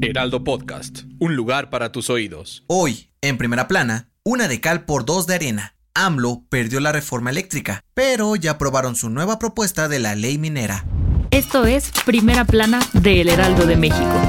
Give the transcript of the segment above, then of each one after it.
Heraldo Podcast, un lugar para tus oídos. Hoy, en primera plana, una de cal por dos de arena. AMLO perdió la reforma eléctrica, pero ya aprobaron su nueva propuesta de la ley minera. Esto es Primera Plana de El Heraldo de México.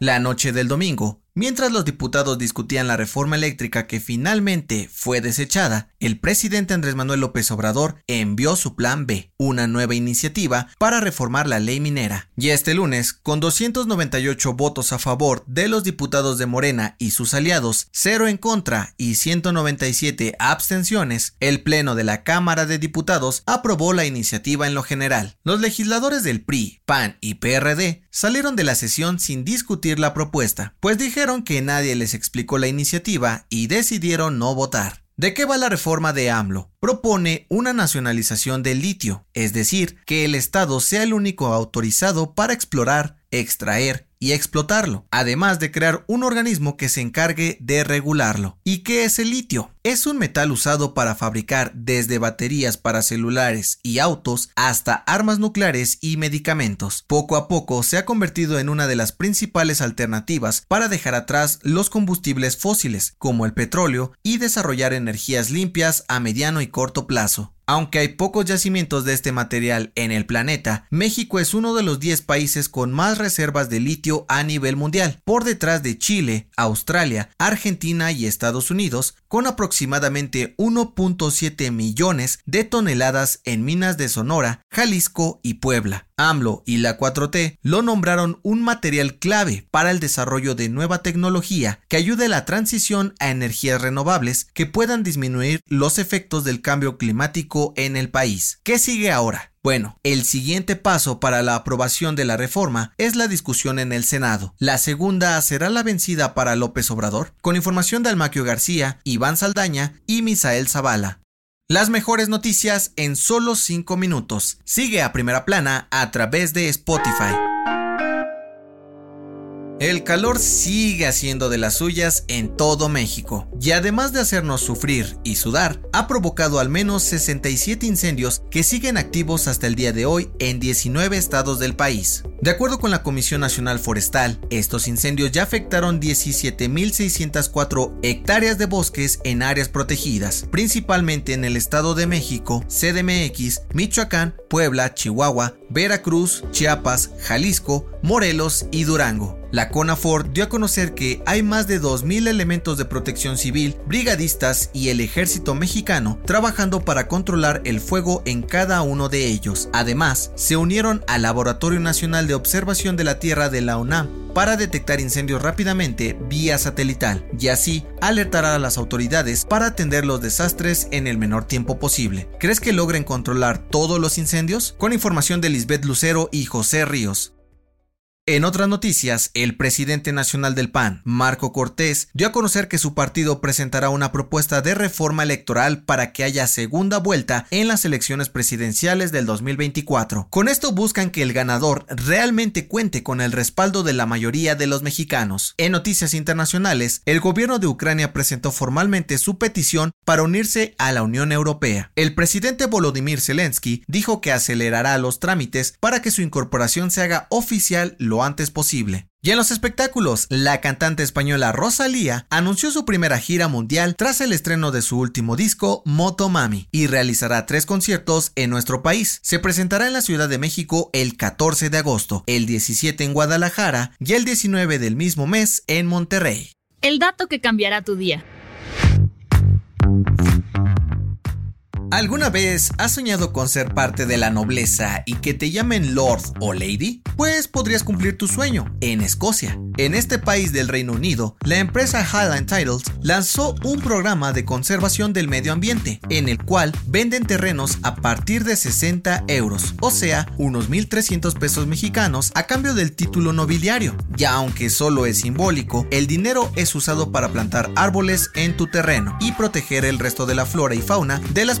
La noche del domingo, Mientras los diputados discutían la reforma eléctrica que finalmente fue desechada, el presidente Andrés Manuel López Obrador envió su plan B, una nueva iniciativa para reformar la ley minera. Y este lunes, con 298 votos a favor de los diputados de Morena y sus aliados, 0 en contra y 197 abstenciones, el Pleno de la Cámara de Diputados aprobó la iniciativa en lo general. Los legisladores del PRI, PAN y PRD salieron de la sesión sin discutir la propuesta, pues dijeron que nadie les explicó la iniciativa y decidieron no votar. ¿De qué va la reforma de AMLO? Propone una nacionalización del litio, es decir, que el Estado sea el único autorizado para explorar, extraer y explotarlo, además de crear un organismo que se encargue de regularlo. ¿Y qué es el litio? Es un metal usado para fabricar desde baterías para celulares y autos hasta armas nucleares y medicamentos. Poco a poco se ha convertido en una de las principales alternativas para dejar atrás los combustibles fósiles, como el petróleo, y desarrollar energías limpias a mediano y corto plazo. Aunque hay pocos yacimientos de este material en el planeta, México es uno de los 10 países con más reservas de litio a nivel mundial, por detrás de Chile, Australia, Argentina y Estados Unidos, con aproximadamente 1.7 millones de toneladas en minas de Sonora, Jalisco y Puebla. AMLO y la 4T lo nombraron un material clave para el desarrollo de nueva tecnología que ayude a la transición a energías renovables que puedan disminuir los efectos del cambio climático en el país. ¿Qué sigue ahora? Bueno, el siguiente paso para la aprobación de la reforma es la discusión en el Senado. La segunda será la vencida para López Obrador, con información de Almaquio García, Iván Saldaña y Misael Zavala. Las mejores noticias en solo 5 minutos. Sigue a primera plana a través de Spotify. El calor sigue haciendo de las suyas en todo México y además de hacernos sufrir y sudar, ha provocado al menos 67 incendios que siguen activos hasta el día de hoy en 19 estados del país. De acuerdo con la Comisión Nacional Forestal, estos incendios ya afectaron 17.604 hectáreas de bosques en áreas protegidas, principalmente en el Estado de México, CDMX, Michoacán, Puebla, Chihuahua, Veracruz, Chiapas, Jalisco, Morelos y Durango. La CONAFOR dio a conocer que hay más de 2.000 elementos de protección civil, brigadistas y el ejército mexicano trabajando para controlar el fuego en cada uno de ellos. Además, se unieron al Laboratorio Nacional de Observación de la Tierra de la UNAM para detectar incendios rápidamente vía satelital y así alertar a las autoridades para atender los desastres en el menor tiempo posible. ¿Crees que logren controlar todos los incendios? Con información de Lisbeth Lucero y José Ríos. En otras noticias, el presidente nacional del PAN, Marco Cortés, dio a conocer que su partido presentará una propuesta de reforma electoral para que haya segunda vuelta en las elecciones presidenciales del 2024. Con esto buscan que el ganador realmente cuente con el respaldo de la mayoría de los mexicanos. En noticias internacionales, el gobierno de Ucrania presentó formalmente su petición para unirse a la Unión Europea. El presidente Volodymyr Zelensky dijo que acelerará los trámites para que su incorporación se haga oficial lo antes posible. Y en los espectáculos, la cantante española Rosalía anunció su primera gira mundial tras el estreno de su último disco, Moto Mami, y realizará tres conciertos en nuestro país. Se presentará en la Ciudad de México el 14 de agosto, el 17 en Guadalajara y el 19 del mismo mes en Monterrey. El dato que cambiará tu día. ¿Alguna vez has soñado con ser parte de la nobleza y que te llamen Lord o Lady? Pues podrías cumplir tu sueño en Escocia. En este país del Reino Unido, la empresa Highland Titles lanzó un programa de conservación del medio ambiente, en el cual venden terrenos a partir de 60 euros, o sea, unos 1.300 pesos mexicanos a cambio del título nobiliario. Ya aunque solo es simbólico, el dinero es usado para plantar árboles en tu terreno y proteger el resto de la flora y fauna de las